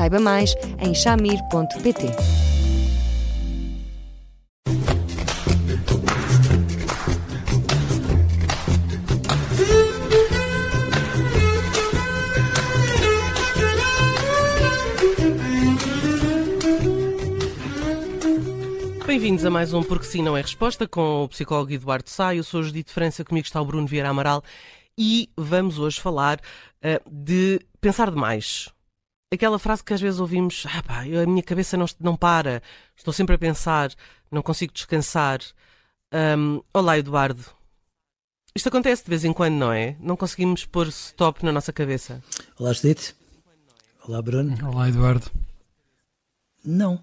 Saiba mais em chamir.pt. Bem-vindos a mais um Porque Sim Não é Resposta com o psicólogo Eduardo Sá. Eu sou Judite França, comigo está o Bruno Vieira Amaral e vamos hoje falar uh, de pensar demais. Aquela frase que às vezes ouvimos, ah pá, a minha cabeça não, não para, estou sempre a pensar, não consigo descansar. Um, olá, Eduardo. Isto acontece de vez em quando, não é? Não conseguimos pôr stop na nossa cabeça. Olá, Judite. Olá, Bruno. Olá, Eduardo. Não.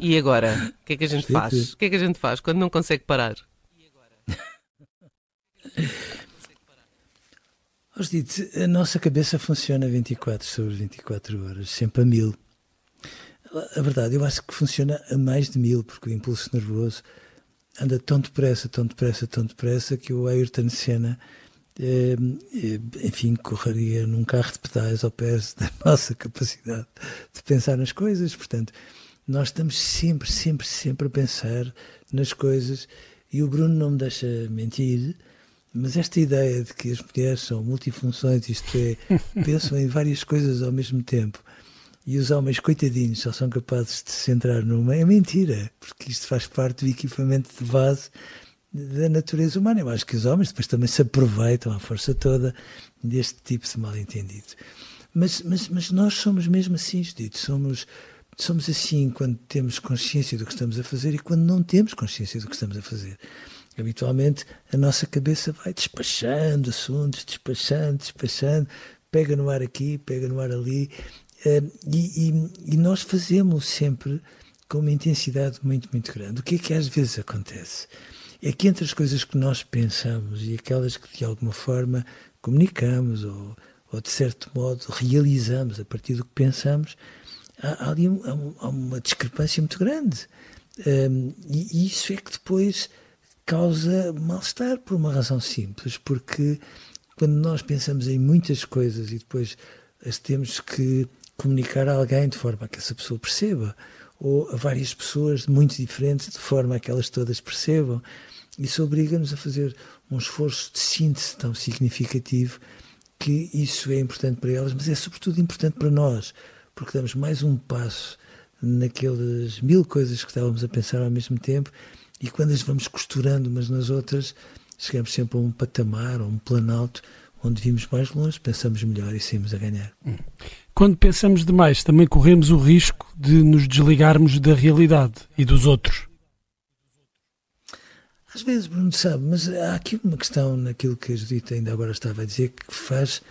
E agora? O que é que a gente faz? O que é que a gente faz quando não consegue parar? A nossa cabeça funciona 24 sobre 24 horas, sempre a mil. A verdade, eu acho que funciona a mais de mil, porque o impulso nervoso anda tão depressa, tão depressa, tão depressa, que o Ayrton Senna, eh, enfim, correria num carro de pedais ao pé da nossa capacidade de pensar nas coisas. Portanto, nós estamos sempre, sempre, sempre a pensar nas coisas e o Bruno não me deixa mentir mas esta ideia de que as mulheres são multifunções, isto é, pensam em várias coisas ao mesmo tempo, e os homens, coitadinhos, só são capazes de se centrar numa, é mentira, porque isto faz parte do equipamento de base da natureza humana. Eu acho que os homens depois também se aproveitam à força toda deste tipo de mal-entendido. Mas, mas, mas nós somos mesmo assim, Judito, somos, somos assim quando temos consciência do que estamos a fazer e quando não temos consciência do que estamos a fazer. Habitualmente a nossa cabeça vai despachando assuntos, despachando, despachando, pega no ar aqui, pega no ar ali, eh, e, e, e nós fazemos sempre com uma intensidade muito, muito grande. O que é que às vezes acontece? É que entre as coisas que nós pensamos e aquelas que de alguma forma comunicamos ou, ou de certo modo realizamos a partir do que pensamos, há, há ali um, há uma discrepância muito grande. Um, e, e isso é que depois causa mal-estar por uma razão simples, porque quando nós pensamos em muitas coisas e depois as temos que comunicar a alguém de forma a que essa pessoa perceba, ou a várias pessoas muito diferentes de forma a que elas todas percebam, isso obriga-nos a fazer um esforço de síntese tão significativo que isso é importante para elas, mas é sobretudo importante para nós, porque damos mais um passo naquelas mil coisas que estávamos a pensar ao mesmo tempo e quando as vamos costurando umas nas outras, chegamos sempre a um patamar, a um planalto, onde vimos mais longe, pensamos melhor e saímos a ganhar. Hum. Quando pensamos demais, também corremos o risco de nos desligarmos da realidade e dos outros. Às vezes, Bruno sabe, mas há aqui uma questão naquilo que a Judita ainda agora estava a dizer que faz,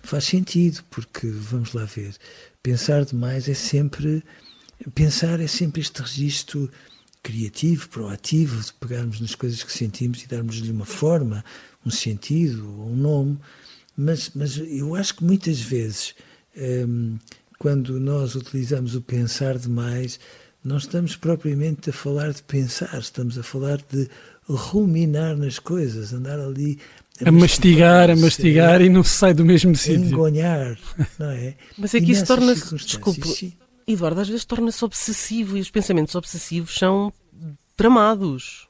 faz sentido, porque, vamos lá ver, pensar demais é sempre, pensar é sempre este registro criativo, proativo, de pegarmos nas coisas que sentimos e darmos-lhe uma forma, um sentido, um nome. Mas, mas eu acho que muitas vezes, um, quando nós utilizamos o pensar demais, não estamos propriamente a falar de pensar, estamos a falar de ruminar nas coisas, andar ali a, a mastigar, a mastigar e não se sai do mesmo sítio. Engonhar, não é? Mas é que isso torna-se, desculpe, Eduardo, às vezes torna-se obsessivo e os pensamentos obsessivos são tramados.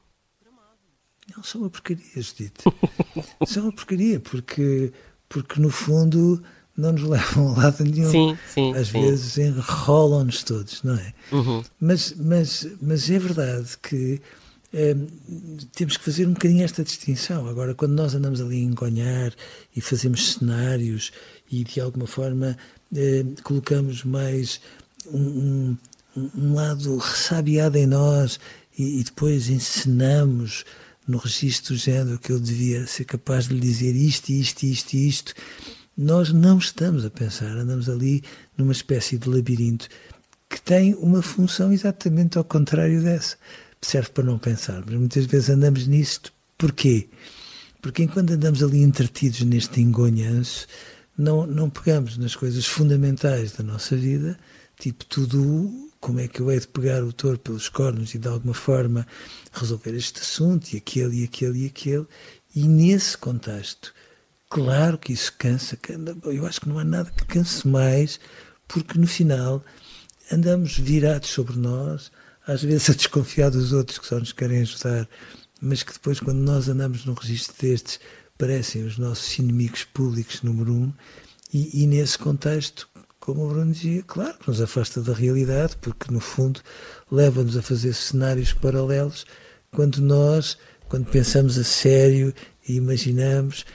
Não, são uma porcaria, Judite. são uma porcaria, porque, porque no fundo não nos levam a lado nenhum. Sim, sim. Às sim. vezes enrolam-nos todos, não é? Uhum. Mas, mas, mas é verdade que é, temos que fazer um bocadinho esta distinção. Agora, quando nós andamos ali a engonhar e fazemos cenários e de alguma forma é, colocamos mais um, um, lado ressabiado em nós e, e, depois ensinamos no registro do género que eu devia ser capaz de lhe dizer isto, isto, isto, isto. nós não estamos a pensar, andamos ali numa espécie de labirinto que tem uma função exatamente ao contrário dessa. Serve para não pensar, mas muitas vezes andamos nisto. Porquê? Porque enquanto andamos ali entretidos neste engonhanço, não, não pegamos nas coisas fundamentais da nossa vida, tipo tudo, como é que eu hei de pegar o touro pelos cornos e de alguma forma resolver este assunto, e aquele, e aquele, e aquele, e nesse contexto Claro que isso cansa, eu acho que não há nada que canse mais, porque no final andamos virados sobre nós, às vezes a desconfiar dos outros que só nos querem ajudar, mas que depois, quando nós andamos num registro destes, parecem os nossos inimigos públicos número um, e, e nesse contexto, como o Bruno dizia, claro que nos afasta da realidade, porque no fundo leva-nos a fazer cenários paralelos quando nós, quando pensamos a sério e imaginamos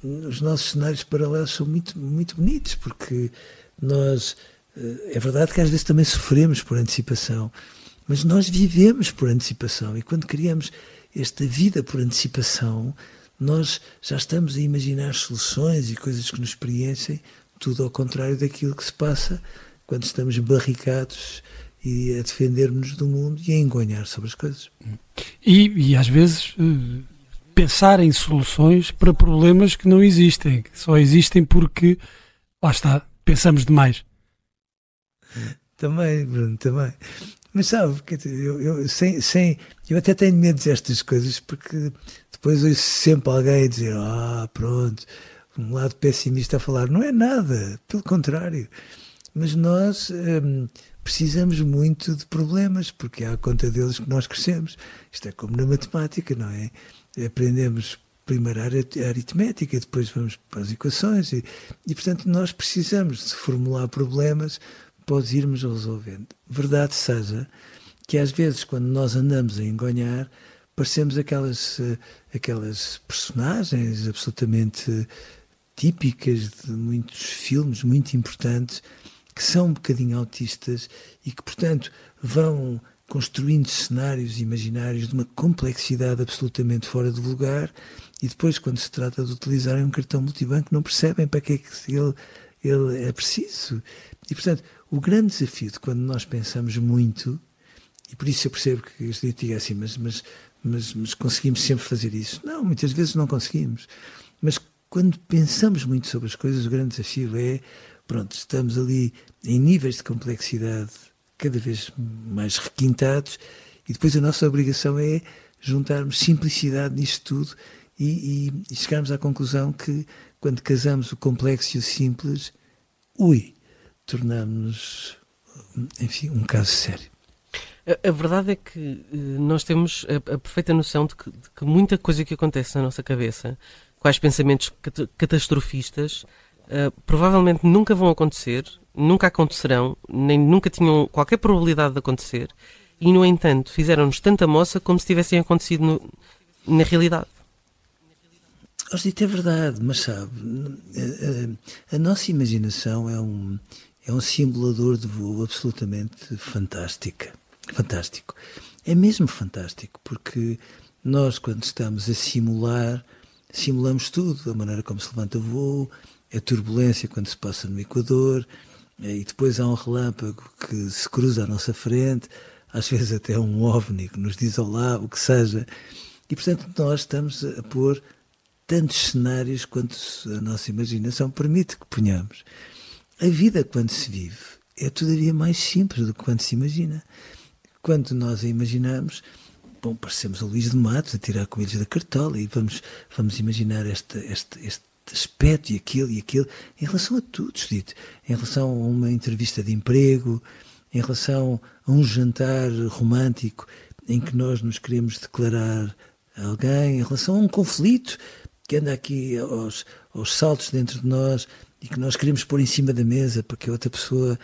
os nossos cenários paralelos são muito, muito bonitos, porque nós. Eh, é verdade que às vezes também sofremos por antecipação, mas nós vivemos por antecipação e quando criamos esta vida por antecipação, nós já estamos a imaginar soluções e coisas que nos preenchem, tudo ao contrário daquilo que se passa quando estamos barricados e a defendermos do mundo e a engonhar sobre as coisas. E, e às vezes eh, pensar em soluções para problemas que não existem, que só existem porque, lá está, pensamos demais. Também, Bruno, também. Mas sabe, eu, eu, sem, sem, eu até tenho medo destas coisas porque depois ouço sempre alguém dizer: Ah, pronto, um lado pessimista a falar. Não é nada, pelo contrário. Mas nós hum, precisamos muito de problemas porque é à conta deles que nós crescemos. Isto é como na matemática, não é? aprendemos primeiro a aritmética, depois vamos para as equações e, e, portanto, nós precisamos de formular problemas para os irmos resolvendo. Verdade seja que às vezes, quando nós andamos a engonhar, parecemos aquelas, aquelas personagens absolutamente típicas de muitos filmes muito importantes que são um bocadinho autistas e que, portanto, vão construindo cenários imaginários de uma complexidade absolutamente fora de lugar e depois, quando se trata de utilizar um cartão multibanco, não percebem para que é que ele, ele é preciso. E, portanto, o grande desafio de quando nós pensamos muito, e por isso eu percebo que este dia assim, mas, mas, mas, mas conseguimos sempre fazer isso. Não, muitas vezes não conseguimos. Mas quando pensamos muito sobre as coisas, o grande desafio é, pronto, estamos ali em níveis de complexidade cada vez mais requintados, e depois a nossa obrigação é juntarmos simplicidade nisto tudo e, e, e chegarmos à conclusão que quando casamos o complexo e o simples, ui, tornamos-nos, enfim, um caso sério. A, verdade é que eh, nós temos a, a perfeita noção de que, de que, muita coisa que acontece na nossa cabeça, quais pensamentos cat catastrofistas, uh, provavelmente nunca vão acontecer nunca acontecerão, nem nunca tinham qualquer probabilidade de acontecer, e no entanto fizeram-nos tanta moça como se tivessem acontecido no, na realidade. Dito é verdade, mas sabe, a, a, a, nossa imaginação é um, é um simulador de voo absolutamente fantástica, fantástico. É mesmo fantástico, porque nós, quando estamos a simular, simulamos tudo, a maneira como se levanta o voo, a turbulência quando se passa no Equador, e depois há um relâmpago que se cruza à nossa frente, às vezes até um ovni que nos diz olá, o que seja. E portanto nós estamos a pôr tantos cenários quanto a nossa imaginação permite que ponhamos. A vida quando se vive é todavia mais simples do que quando se imagina. Quando nós a imaginamos, bom, parecemos o Luís de Matos a tirar coelhos da cartola e vamos, vamos imaginar este, este, este aspecto e aquilo e aquilo, em relação a tudo, dito, em relação a uma entrevista de emprego, em relação a um jantar romântico em que nós nos queremos declarar a alguém, em relação a um conflito que anda aqui aos, aos saltos dentro de nós e que nós queremos pôr em cima da mesa para que a outra pessoa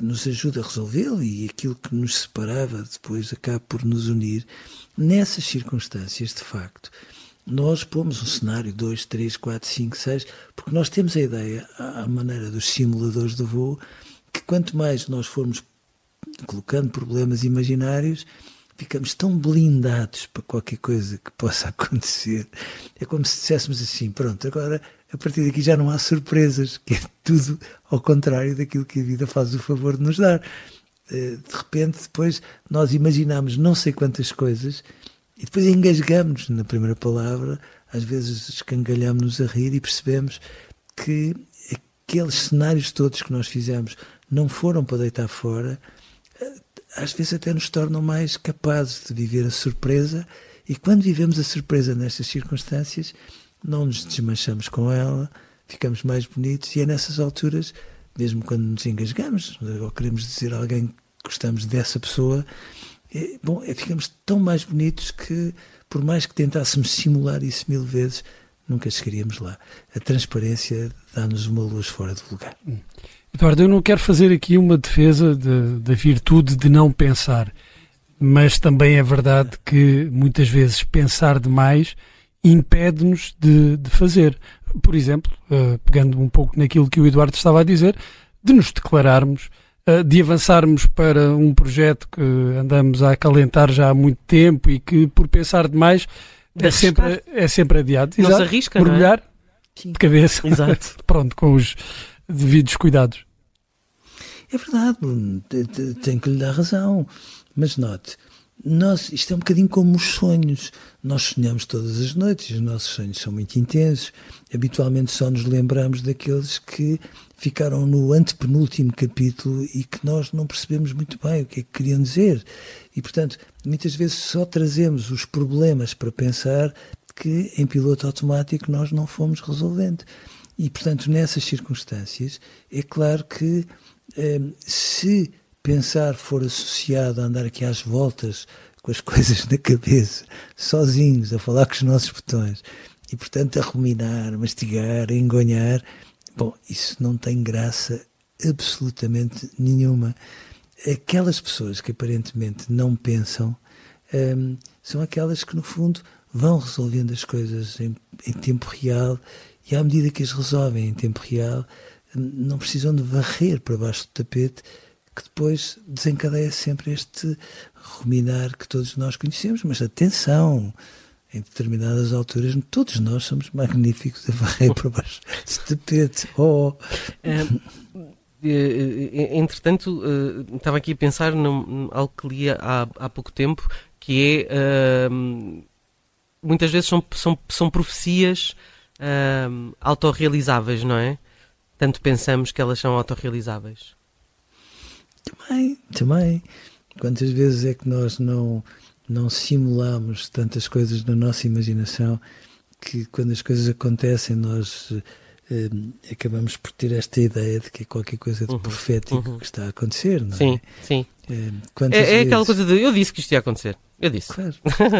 nos ajude a resolvê-lo e aquilo que nos separava depois acaba por nos unir. Nessas circunstâncias, de facto, nós pomos um cenário 2, 3, 4, 5, 6, porque nós temos a ideia, à maneira dos simuladores de voo, que quanto mais nós formos colocando problemas imaginários, ficamos tão blindados para qualquer coisa que possa acontecer. É como se disséssemos assim: pronto, agora a partir daqui já não há surpresas, que é tudo ao contrário daquilo que a vida faz o favor de nos dar. Eh, de repente, depois, nós imaginamos não sei quantas coisas e depois engasgamos na primeira palavra, às vezes escangalhamos-nos a rir e percebemos que aqueles cenários todos que nós fizemos não foram para deitar fora, eh, às vezes até nos tornam mais capazes de viver a surpresa e quando vivemos a surpresa nestas circunstâncias, não nos desmanchamos com ela, ficamos mais bonitos e é nessas alturas, mesmo quando nos engasgamos ou queremos dizer a alguém que gostamos dessa pessoa, é, bom, é, ficamos tão mais bonitos que, por mais que tentássemos simular isso mil vezes, nunca chegaríamos lá. A transparência dá-nos uma luz fora do lugar. Hum. Eduardo, eu não quero fazer aqui uma defesa da de, virtude de não pensar, mas também é verdade que muitas vezes pensar demais impede-nos de, de, fazer. Por exemplo, uh, pegando um pouco naquilo que o Eduardo estava a dizer, de nos declararmos, uh, de avançarmos para um projeto que andamos a acalentar já há muito tempo e que, por pensar demais, é sempre, é sempre adiado. Não Exato. se arrisca, Mergulhar não é? de cabeça. Exato. Pronto, com os devidos cuidados. É verdade, tenho que lhe dar razão. Mas note, nós, isto é um bocadinho como os sonhos. Nós sonhamos todas as noites, os nossos sonhos são muito intensos. Habitualmente só nos lembramos daqueles que ficaram no antepenúltimo capítulo e que nós não percebemos muito bem o que é que queriam dizer. E, portanto, muitas vezes só trazemos os problemas para pensar que em piloto automático nós não fomos resolvendo. E, portanto, nessas circunstâncias, é claro que eh, se pensar for associado a andar aqui às voltas com as coisas na cabeça, sozinhos, a falar com os nossos botões, e portanto a ruminar, a mastigar, a engonhar, bom, isso não tem graça absolutamente nenhuma. Aquelas pessoas que aparentemente não pensam hum, são aquelas que, no fundo, vão resolvendo as coisas em, em tempo real e, à medida que as resolvem em tempo real, hum, não precisam de varrer para baixo do tapete que depois desencadeia sempre este ruminar que todos nós conhecemos. Mas atenção, em determinadas alturas, todos nós somos magníficos a varrer para baixo de tapete. Oh. É, entretanto, estava aqui a pensar num, algo que li há, há pouco tempo, que é muitas vezes são, são, são profecias uh, autorrealizáveis, não é? Tanto pensamos que elas são autorrealizáveis. Também, também. Quantas vezes é que nós não, não simulamos tantas coisas na nossa imaginação que quando as coisas acontecem nós eh, acabamos por ter esta ideia de que é qualquer coisa de uhum, profético uhum. que está a acontecer, não sim, é? Sim, sim. É, é, é aquela coisa de eu disse que isto ia acontecer. Eu disse. Claro,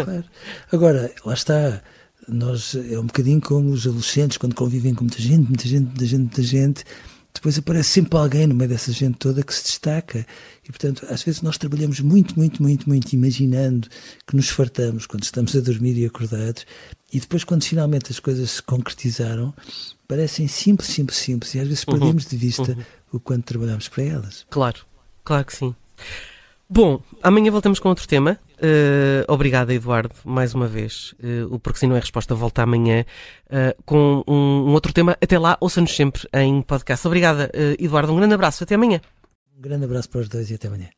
claro. Agora, lá está. Nós, é um bocadinho como os adolescentes quando convivem com muita gente, muita gente, muita gente, muita gente depois aparece sempre alguém no meio dessa gente toda que se destaca. E, portanto, às vezes nós trabalhamos muito, muito, muito, muito imaginando que nos fartamos quando estamos a dormir e acordados. E depois, quando finalmente as coisas se concretizaram, parecem simples, simples, simples. E às vezes uhum. perdemos de vista uhum. o quanto trabalhamos para elas. Claro, claro que sim. Bom, amanhã voltamos com outro tema. Uh, obrigada, Eduardo, mais uma vez. Uh, o Porque Se Não é Resposta volta amanhã uh, com um, um, outro tema. Até lá, ouça-nos sempre em podcast. Obrigada, Eduardo. Um grande abraço. Até amanhã. Um grande abraço para os dois e até amanhã.